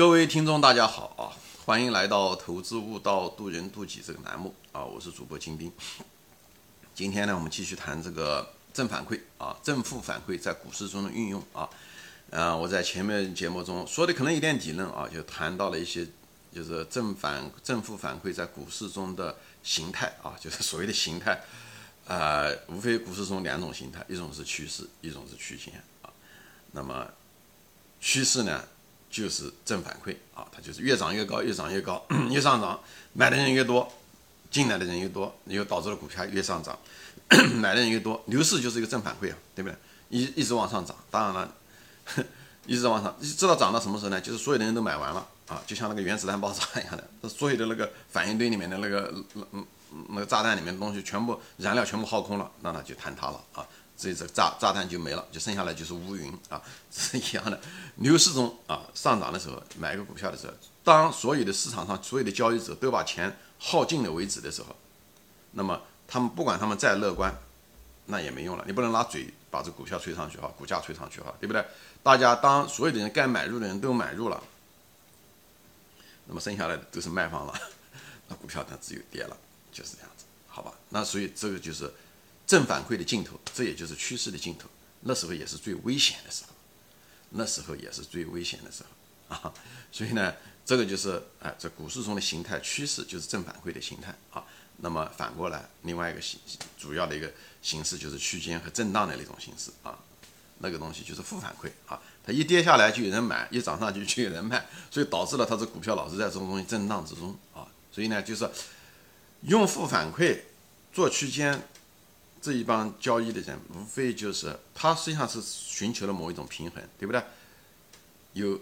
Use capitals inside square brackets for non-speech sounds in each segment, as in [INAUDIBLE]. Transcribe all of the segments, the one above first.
各位听众，大家好啊！欢迎来到《投资悟道，渡人渡己》这个栏目啊！我是主播金兵。今天呢，我们继续谈这个正反馈啊，正负反馈在股市中的运用啊。嗯，我在前面节目中说的可能有点理论啊，就谈到了一些就是正反正负反馈在股市中的形态啊，[LAUGHS] 就是所谓的形态。呃，无非股市中两种形态，一种是趋势，一种是区间啊。那么趋势呢？就是正反馈啊，它就是越涨越高，越涨越高，[CLEARS THROAT] 越上涨，买的人越多，进来的人越多，又导致了股票越上涨，[CLEARS THROAT] 买的人越多，牛市就是一个正反馈啊，对不对？一一直往上涨，当然了，[LAUGHS] 一直往上，知道涨到什么时候呢？就是所有的人都买完了啊，就像那个原子弹爆炸一样的，所有的那个反应堆里面的那个嗯那个炸弹里面的东西全部燃料全部耗空了，那它就坍塌了啊。这这炸炸弹就没了，就剩下来就是乌云啊，[LAUGHS] 是一样的。牛市中啊，上涨的时候买个股票的时候，当所有的市场上所有的交易者都把钱耗尽了为止的时候，那么他们不管他们再乐观，那也没用了。你不能拿嘴把这股票吹上去哈，股价吹上去哈，对不对？大家当所有的人该买入的人都买入了，那么剩下来的都是卖方了，[LAUGHS] 那股票它只有跌了，就是这样子，好吧？那所以这个就是。正反馈的尽头，这也就是趋势的尽头。那时候也是最危险的时候，那时候也是最危险的时候啊！所以呢，这个就是啊，这股市中的形态趋势就是正反馈的形态啊。那么反过来，另外一个形主要的一个形式就是区间和震荡的那种形式啊。那个东西就是负反馈啊，它一跌下来就有人买，一涨上去就有人卖，所以导致了它这股票老是在这种东西震荡之中啊。所以呢，就是用负反馈做区间。这一帮交易的人，无非就是他实际上是寻求了某一种平衡，对不对？有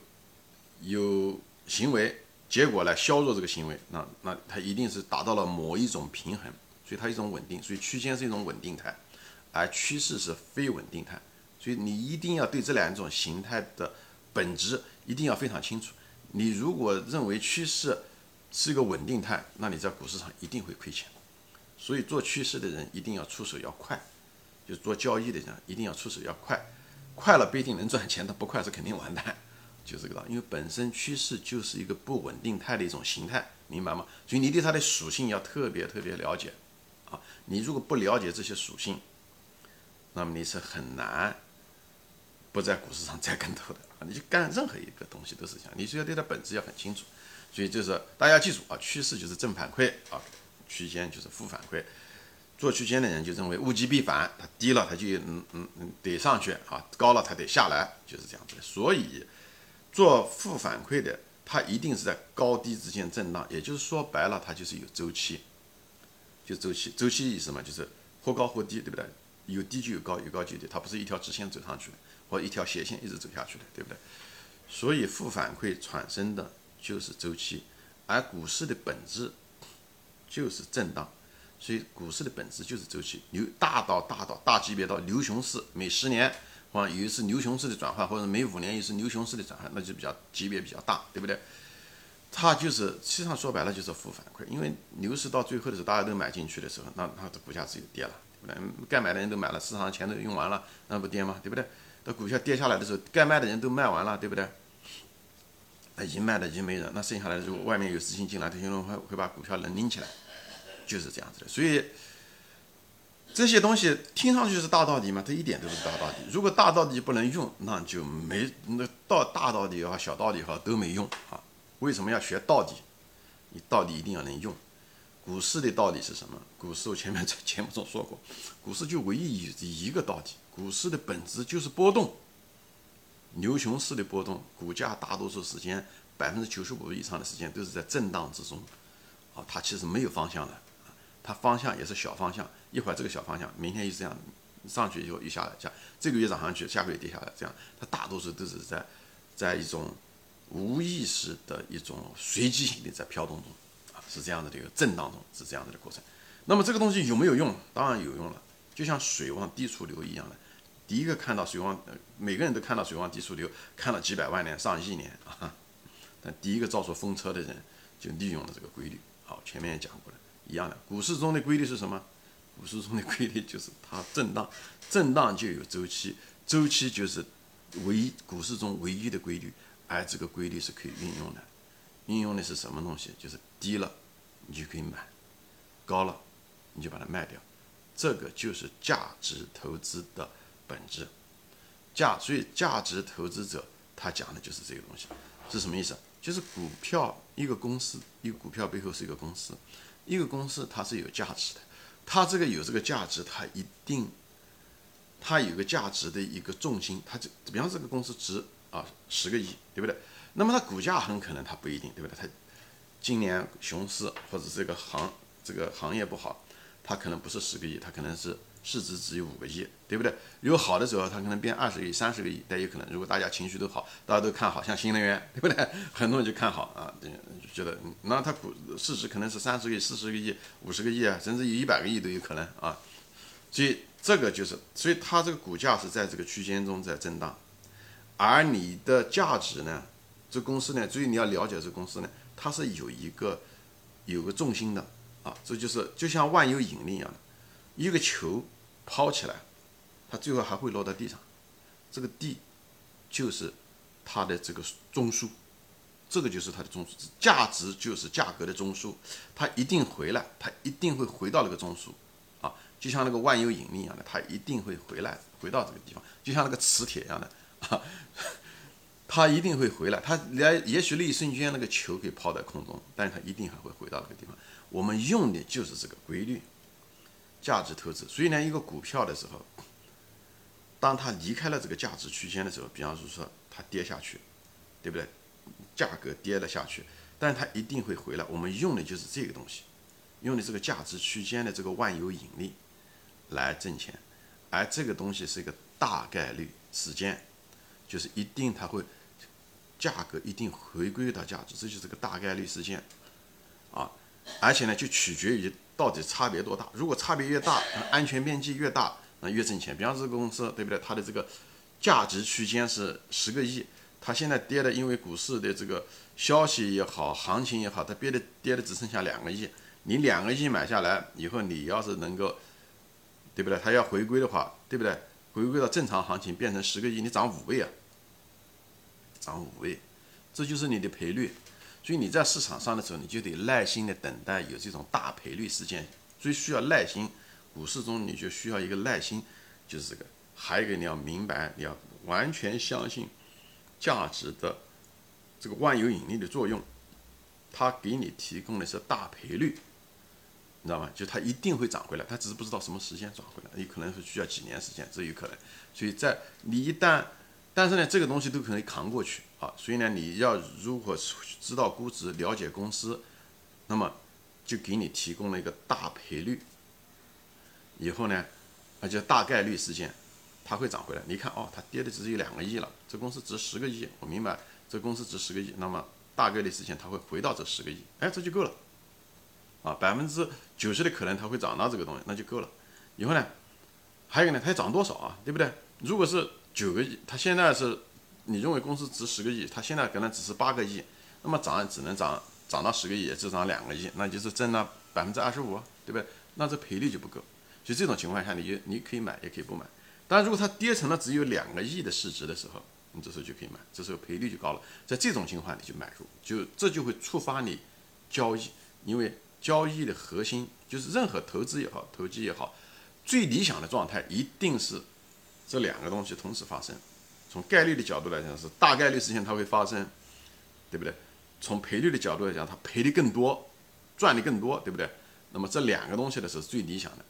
有行为结果来削弱这个行为，那那他一定是达到了某一种平衡，所以它一种稳定，所以区间是一种稳定态，而趋势是非稳定态，所以你一定要对这两种形态的本质一定要非常清楚。你如果认为趋势是一个稳定态，那你在股市上一定会亏钱。所以做趋势的人一定要出手要快，就是做交易的人一定要出手要快，快了不一定能赚钱，他不快是肯定完蛋，就这个道理。因为本身趋势就是一个不稳定态的一种形态，明白吗？所以你对它的属性要特别特别了解啊！你如果不了解这些属性，那么你是很难不在股市上栽跟头的啊！你就干任何一个东西都是这样，你需要对它本质要很清楚。所以就是大家记住啊，趋势就是正反馈啊。区间就是负反馈，做区间的人就认为物极必反，它低了它就嗯嗯嗯得上去啊，高了它得下来，就是这样子的。所以做负反馈的，它一定是在高低之间震荡，也就是说白了，它就是有周期，就周期。周期意思嘛，就是或高或低，对不对？有低就有高，有高就有低，它不是一条直线走上去的，或一条斜线一直走下去的，对不对？所以负反馈产生的就是周期，而股市的本质。就是震荡，所以股市的本质就是周期，牛大到大到大级别到牛熊市，每十年或有一次牛熊市的转换，或者每五年一次牛熊市的转换，那就比较级别比较大，对不对？它就是实际上说白了就是负反馈，因为牛市到最后的时候大家都买进去的时候，那它的股价只有跌了，对不对？该买的人都买了，市场上钱都用完了，那不跌吗？对不对？那股票跌下来的时候，该卖的人都卖完了，对不对？那已经卖的已经没人，那剩下来如果外面有资金进来，他就会会把股票能拎起来，就是这样子的。所以这些东西听上去是大道理嘛，它一点都不是大道理。如果大道理不能用，那就没那到大道理也好，小道理也好都没用啊。为什么要学道理？你道理一定要能用。股市的道理是什么？股市我前面在 [LAUGHS] 节目中说过，股市就唯一一一个道理，股市的本质就是波动。牛熊市的波动，股价大多数时间百分之九十五以上的时间都是在震荡之中，啊，它其实没有方向的，它方向也是小方向，一会儿这个小方向，明天又这样上去以后又下来，下这个月涨上去，下个月跌下来，这样，它大多数都是在在一种无意识的一种随机性的在飘动中，啊，是这样的这个震荡中是这样的的过程。那么这个东西有没有用？当然有用了，就像水往低处流一样的。第一个看到水往，每个人都看到水往低处流，看了几百万年、上亿年啊！[LAUGHS] 但第一个造出风车的人就利用了这个规律。好，前面也讲过了，一样的。股市中的规律是什么？股市中的规律就是它震荡，震荡就有周期，周期就是唯一股市中唯一的规律，而，这个规律是可以运用的。运用的是什么东西？就是低了，你就可以买；高了，你就把它卖掉。这个就是价值投资的本质。价，所以价值投资者他讲的就是这个东西。是什么意思？就是股票一个公司，一个股票背后是一个公司，一个公司它是有价值的。它这个有这个价值，它一定，它有个价值的一个重心。它这，比方这个公司值啊十个亿，对不对？那么它股价很可能它不一定，对不对？它今年熊市或者这个行这个行业不好，它可能不是十个亿，它可能是市值只有五个亿，对不对？有好的时候它可能变二十个亿、三十个亿，但有可能如果大家情绪都好，大家都看好，像新能源，对不对？[LAUGHS] 很多人就看好啊，就觉得那它股市值可能是三十个亿、四十个亿、五十个亿啊，甚至有一百个亿都有可能啊。所以这个就是，所以它这个股价是在这个区间中在震荡，而你的价值呢？这公司呢，所以你要了解这公司呢，它是有一个有个重心的啊，这就是就像万有引力一样的，一个球抛起来，它最后还会落到地上，这个地就是它的这个中枢，这个就是它的中枢，价值就是价格的中枢，它一定回来，它一定会回到那个中枢。啊，就像那个万有引力一样的，它一定会回来，回到这个地方，就像那个磁铁一样的啊。[LAUGHS] 它一定会回来，它来，也许那一瞬间那个球可以抛在空中，但是它一定还会回到那个地方。我们用的就是这个规律，价值投资。所以呢，一个股票的时候，[COUGHS] 当它离开了这个价值区间的时候，比方说它跌下去，对不对？价格跌了下去，但它一定会回来。我们用的就是这个东西，用的这个价值区间的这个万有引力来挣钱，而这个东西是一个大概率事件，就是一定它会。价格一定回归到价值，这就是个大概率事件，而且呢，就取决于到底差别多大。如果差别越大，安全边际越大，那越挣钱。比方说这个公司，对不对？它的这个价值区间是十个亿，它现在跌的，因为股市的这个消息也好，行情也好，它跌的跌的只剩下两个亿。你两个亿买下来以后，你要是能够，对不对？它要回归的话，对不对？回归到正常行情，变成十个亿，你涨五倍啊！涨五倍，这就是你的赔率。所以你在市场上的时候，你就得耐心的等待有这种大赔率事件。所以需要耐心，股市中你就需要一个耐心，就是这个。还有一个你要明白，你要完全相信价值的这个万有引力的作用，它给你提供的是大赔率，你知道吗？就它一定会涨回来，它只是不知道什么时间涨回来，有可能是需要几年时间，这有可能。所以在你一旦但是呢，这个东西都可以扛过去啊，所以呢，你要如果知道估值、了解公司，那么就给你提供了一个大赔率。以后呢，而且大概率事件，它会涨回来。你看哦，它跌的只有两个亿了，这公司值十个亿，我明白，这公司值十个亿，那么大概率事件它会回到这十个亿，哎，这就够了。啊，百分之九十的可能它会涨到这个东西，那就够了。以后呢，还有呢，它要涨多少啊？对不对？如果是九个亿，它现在是，你认为公司值十个亿，它现在可能只是八个亿，那么涨只能涨涨到十个亿，也只涨两个亿，那就是挣了百分之二十五，对不对？那这赔率就不够。就这种情况下，你就你可以买，也可以不买。但，如果它跌成了只有两个亿的市值的时候，你这时候就可以买，这时候赔率就高了。在这种情况，你就买入，就这就会触发你交易，因为交易的核心就是任何投资也好，投机也好，最理想的状态一定是。这两个东西同时发生，从概率的角度来讲是大概率事件它会发生，对不对？从赔率的角度来讲，它赔的更多，赚的更多，对不对？那么这两个东西的是最理想的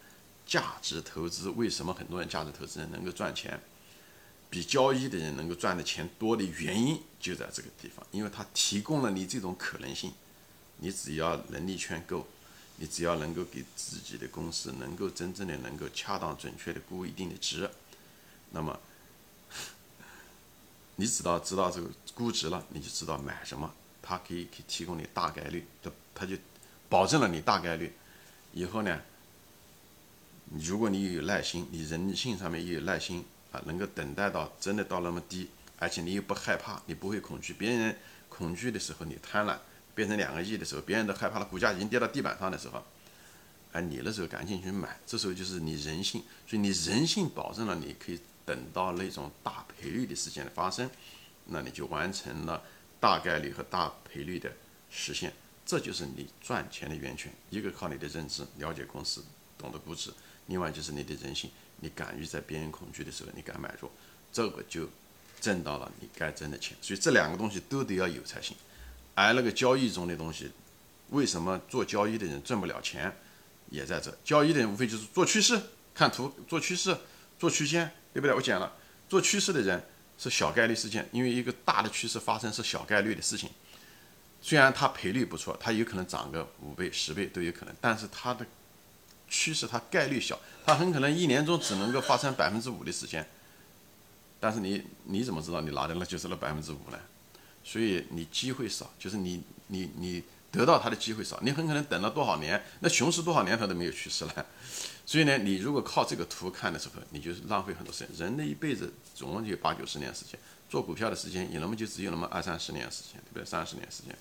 价值投资。为什么很多人价值投资人能够赚钱，比交易的人能够赚的钱多的原因就在这个地方，因为它提供了你这种可能性。你只要能力圈够，你只要能够给自己的公司能够真正的能够恰当准确的估一定的值。那么，你只要知道这个估值了，你就知道买什么，它可以可以提供你大概率，的它就保证了你大概率。以后呢，如果你有耐心，你人性上面也有耐心啊，能够等待到真的到那么低，而且你又不害怕，你不会恐惧。别人恐惧的时候，你贪婪，变成两个亿的时候，别人都害怕了，股价已经跌到地板上的时候。而你那时候赶紧去买，这时候就是你人性，所以你人性保证了你可以等到那种大赔率的事件的发生，那你就完成了大概率和大赔率的实现。这就是你赚钱的源泉。一个靠你的认知，了解公司，懂得估值；另外就是你的人性，你敢于在别人恐惧的时候，你敢买入，这个就挣到了你该挣的钱。所以这两个东西都得要有才行。而那个交易中的东西，为什么做交易的人挣不了钱，也在这。交易的人无非就是做趋势、看图、做趋势、做区间，对不对？我讲了，做趋势的人是小概率事件，因为一个大的趋势发生是小概率的事情。虽然它赔率不错，它有可能涨个五倍、十倍都有可能，但是它的趋势它概率小，它很可能一年中只能够发生百分之五的时间。但是你你怎么知道你拿的那就是那百分之五呢？所以你机会少，就是你你你得到它的机会少，你很可能等了多少年，那熊市多少年它都没有趋势了。[LAUGHS] 所以呢，你如果靠这个图看的时候，你就是浪费很多时间。人的一辈子总共就八九十年时间。做股票的时间也那么就只有那么二三十年时间，对不对？三十年时间，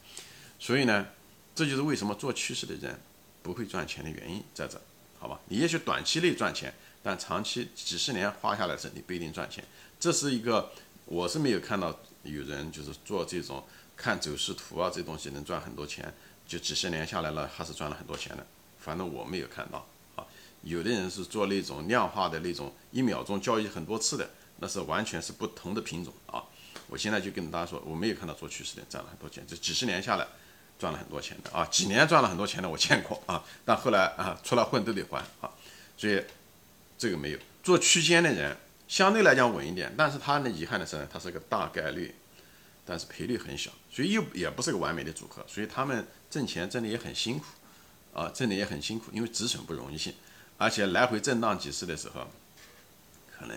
所以呢，这就是为什么做趋势的人不会赚钱的原因在这，好吧？你也许短期内赚钱，但长期几十年花下来时，你不一定赚钱。这是一个，我是没有看到有人就是做这种看走势图啊，这东西能赚很多钱，就几十年下来了还是赚了很多钱的。反正我没有看到啊。有的人是做那种量化的那种，一秒钟交易很多次的。那是完全是不同的品种啊！我现在就跟大家说，我没有看到做趋势的赚了很多钱，这几十年下来赚了很多钱的啊，几年赚了很多钱的我见过啊，但后来啊出来混都得还啊，所以这个没有做区间的人相对来讲稳一点，但是他呢遗憾的是呢，他是个大概率，但是赔率很小，所以又也不是个完美的组合，所以他们挣钱挣的也很辛苦啊，挣的也很辛苦，因为止损不容易性，而且来回震荡几次的时候，可能。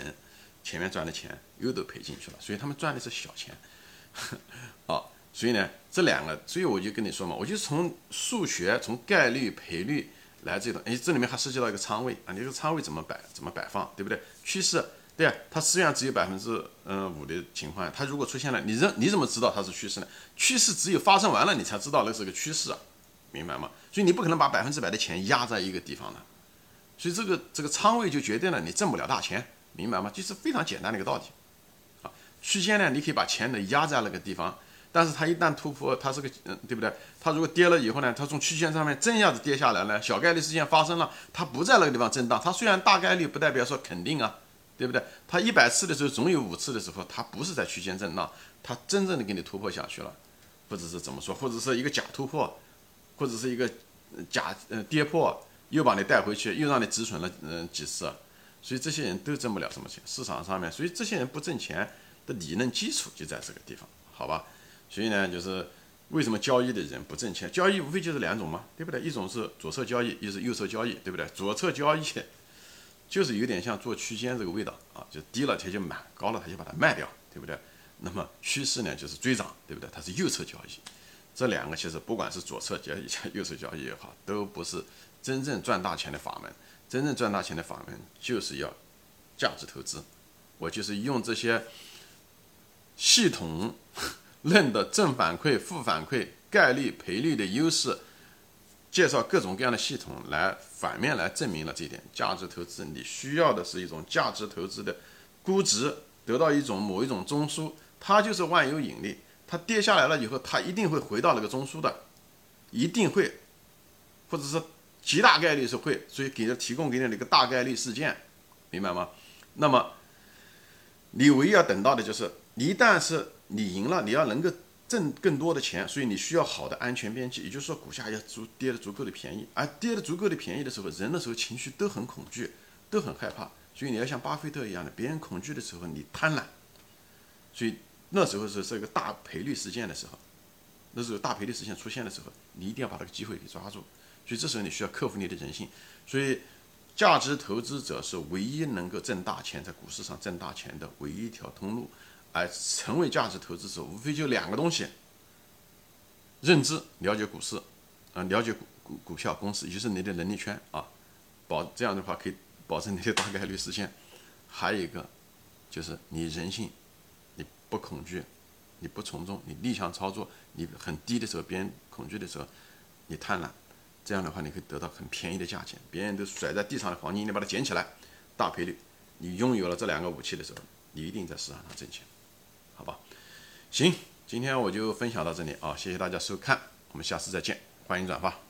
前面赚的钱又都赔进去了，所以他们赚的是小钱，哦，[LAUGHS] 所以呢，这两个，所以我就跟你说嘛，我就从数学、从概率、赔率来这种，哎，这里面还涉及到一个仓位啊，你这个仓位怎么摆、怎么摆放，对不对？趋势，对啊，它实际上只有百分之嗯五的情况，它如果出现了，你认你怎么知道它是趋势呢？趋势只有发生完了，你才知道那是个趋势啊，明白吗？所以你不可能把百分之百的钱压在一个地方的，所以这个这个仓位就决定了你挣不了大钱。明白吗？就是非常简单的一个道理，啊，区间呢，你可以把钱呢压在那个地方，但是它一旦突破，它是个嗯，对不对？它如果跌了以后呢，它从区间上面正样子跌下来呢，小概率事件发生了，它不在那个地方震荡，它虽然大概率不代表说肯定啊，对不对？它一百次的时候总有五次的时候，它不是在区间震荡，它真正的给你突破下去了，或者是怎么说，或者是一个假突破，或者是一个假呃跌破，又把你带回去，又让你止损了嗯几次。所以这些人都挣不了什么钱，市场上面，所以这些人不挣钱的理论基础就在这个地方，好吧？所以呢，就是为什么交易的人不挣钱？交易无非就是两种嘛，对不对？一种是左侧交易，一是右侧交易，对不对？左侧交易就是有点像做区间这个味道啊，就低了它就买，高了它就把它卖掉，对不对？那么趋势呢就是追涨，对不对？它是右侧交易，这两个其实不管是左侧交易、[LAUGHS] 右侧交易也好，都不是真正赚大钱的法门。真正赚大钱的法门就是要价值投资，我就是用这些系统 [LAUGHS] 论的正反馈、负反馈、概率、赔率的优势，介绍各种各样的系统来反面来证明了这一点。价值投资你需要的是一种价值投资的估值，得到一种某一种中枢，它就是万有引力，它跌下来了以后，它一定会回到那个中枢的，一定会，或者是。极大概率是会，所以给他提供给你的一个大概率事件，明白吗？那么你唯一要等到的就是，一旦是你赢了，你要能够挣更多的钱，所以你需要好的安全边际，也就是说股价要足跌得足够的便宜，而跌得足够的便宜的时候，人的时候情绪都很恐惧，都很害怕，所以你要像巴菲特一样的，别人恐惧的时候你贪婪，所以那时候是这个大赔率事件的时候，那时候大赔率事件出现的时候，你一定要把这个机会给抓住。所以这时候你需要克服你的人性，所以价值投资者是唯一能够挣大钱在股市上挣大钱的唯一一条通路，而成为价值投资者无非就两个东西：认知、了解股市，啊，了解股股股票公司，也就是你的能力圈啊，保这样的话可以保证你的大概率实现。还有一个就是你人性，你不恐惧，你不从众，你逆向操作，你很低的时候别人恐惧的时候，你贪婪。这样的话，你可以得到很便宜的价钱，别人都甩在地上的黄金，你把它捡起来，大赔率。你拥有了这两个武器的时候，你一定在市场上挣钱，好吧？行，今天我就分享到这里啊，谢谢大家收看，我们下次再见，欢迎转发。